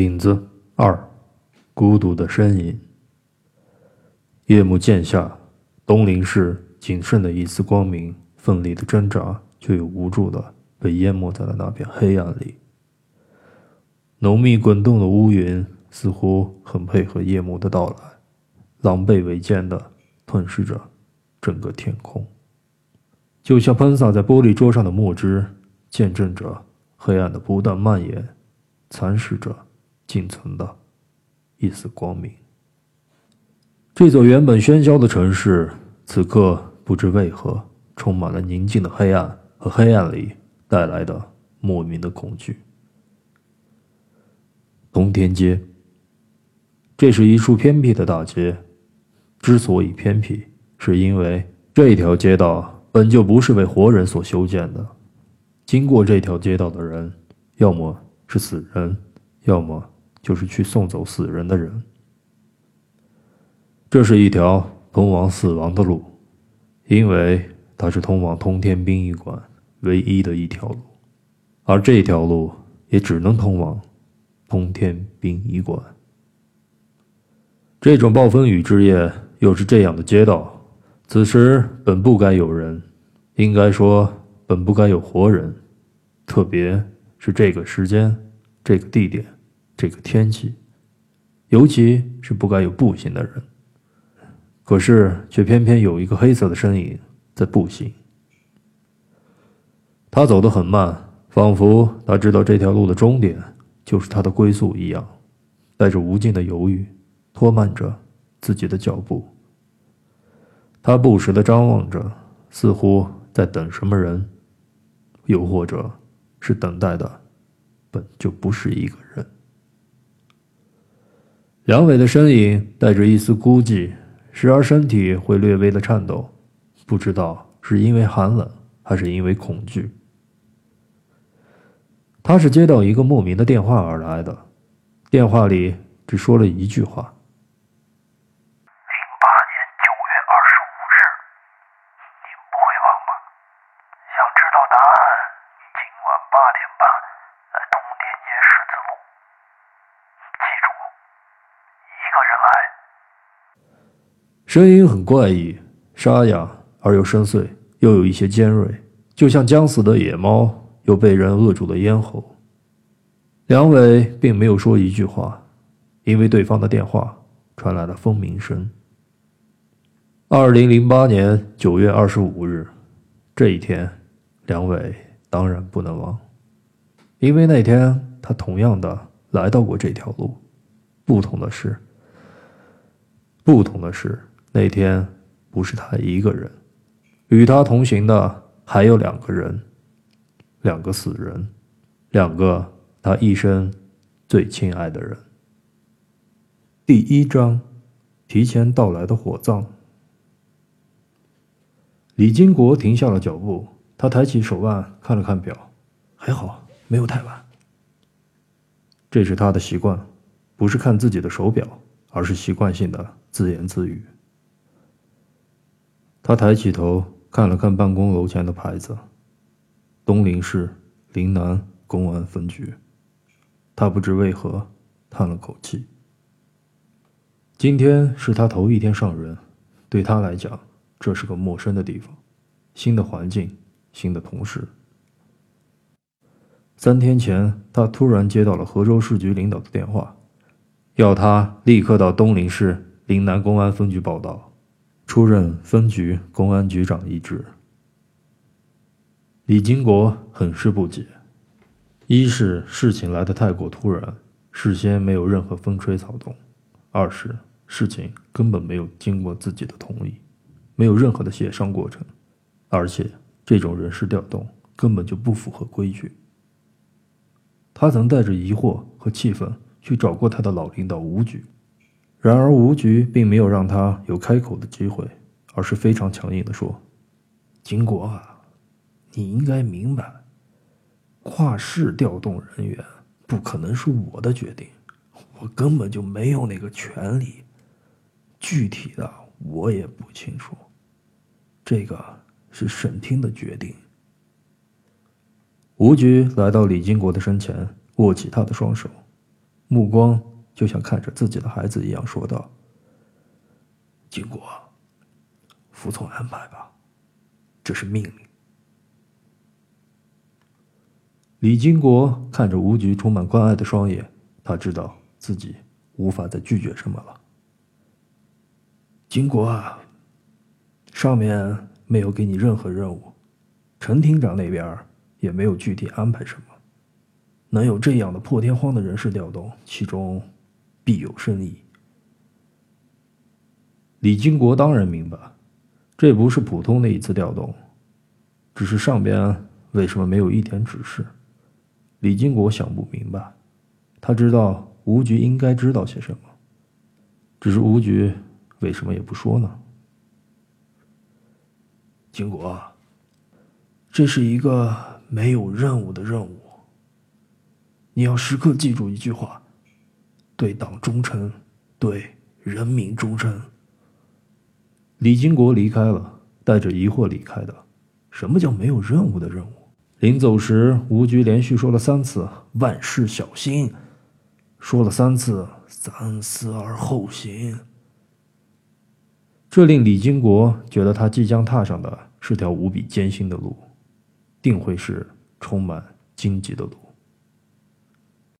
影子二，孤独的身影。夜幕渐下，东林市仅剩的一丝光明，奋力的挣扎，却又无助的被淹没在了那片黑暗里。浓密滚动的乌云似乎很配合夜幕的到来，狼狈为奸的吞噬着整个天空，就像喷洒在玻璃桌上的墨汁，见证着黑暗的不断蔓延，蚕食着。仅存的一丝光明。这座原本喧嚣的城市，此刻不知为何充满了宁静的黑暗和黑暗里带来的莫名的恐惧。通天街，这是一处偏僻的大街。之所以偏僻，是因为这条街道本就不是为活人所修建的。经过这条街道的人，要么是死人，要么……就是去送走死人的人。这是一条通往死亡的路，因为它是通往通天殡仪馆唯一的一条路，而这条路也只能通往通天殡仪馆。这种暴风雨之夜，又是这样的街道，此时本不该有人，应该说本不该有活人，特别是这个时间，这个地点。这个天气，尤其是不该有步行的人，可是却偏偏有一个黑色的身影在步行。他走得很慢，仿佛他知道这条路的终点就是他的归宿一样，带着无尽的犹豫，拖慢着自己的脚步。他不时的张望着，似乎在等什么人，又或者是等待的本就不是一个人。梁伟的身影带着一丝孤寂，时而身体会略微的颤抖，不知道是因为寒冷还是因为恐惧。他是接到一个莫名的电话而来的，电话里只说了一句话：“零八年九月二十五日，您不会忘吧？想知道答案，今晚八点半在通天街十字路。记住。”一个人来，声音很怪异，沙哑而又深邃，又有一些尖锐，就像将死的野猫，又被人扼住了咽喉。梁伟并没有说一句话，因为对方的电话传来了蜂鸣声。二零零八年九月二十五日，这一天，梁伟当然不能忘，因为那天他同样的来到过这条路，不同的是。不同的是，那天不是他一个人，与他同行的还有两个人，两个死人，两个他一生最亲爱的人。第一章，提前到来的火葬。李金国停下了脚步，他抬起手腕看了看表，还好没有太晚。这是他的习惯，不是看自己的手表。而是习惯性的自言自语。他抬起头看了看办公楼前的牌子，东陵市陵南公安分局。他不知为何叹了口气。今天是他头一天上任，对他来讲，这是个陌生的地方，新的环境，新的同事。三天前，他突然接到了河州市局领导的电话。要他立刻到东陵市陵南公安分局报道，出任分局公安局长一职。李金国很是不解：一是事情来得太过突然，事先没有任何风吹草动；二是事情根本没有经过自己的同意，没有任何的协商过程，而且这种人事调动根本就不符合规矩。他曾带着疑惑和气愤。去找过他的老领导吴局，然而吴局并没有让他有开口的机会，而是非常强硬地说：“金国啊，你应该明白，跨市调动人员不可能是我的决定，我根本就没有那个权利。具体的我也不清楚，这个是省厅的决定。”吴局来到李金国的身前，握起他的双手。目光就像看着自己的孩子一样，说道：“金国，服从安排吧，这是命令。”李金国看着吴局充满关爱的双眼，他知道自己无法再拒绝什么了。金国啊，上面没有给你任何任务，陈厅长那边也没有具体安排什么。能有这样的破天荒的人事调动，其中必有深意。李金国当然明白，这不是普通的一次调动，只是上边为什么没有一点指示？李金国想不明白。他知道吴局应该知道些什么，只是吴局为什么也不说呢？金国，这是一个没有任务的任务。你要时刻记住一句话：对党忠诚，对人民忠诚。李金国离开了，带着疑惑离开的。什么叫没有任务的任务？临走时，吴局连续说了三次“万事小心”，说了三次“三思而后行”。这令李金国觉得他即将踏上的是条无比艰辛的路，定会是充满荆棘的路。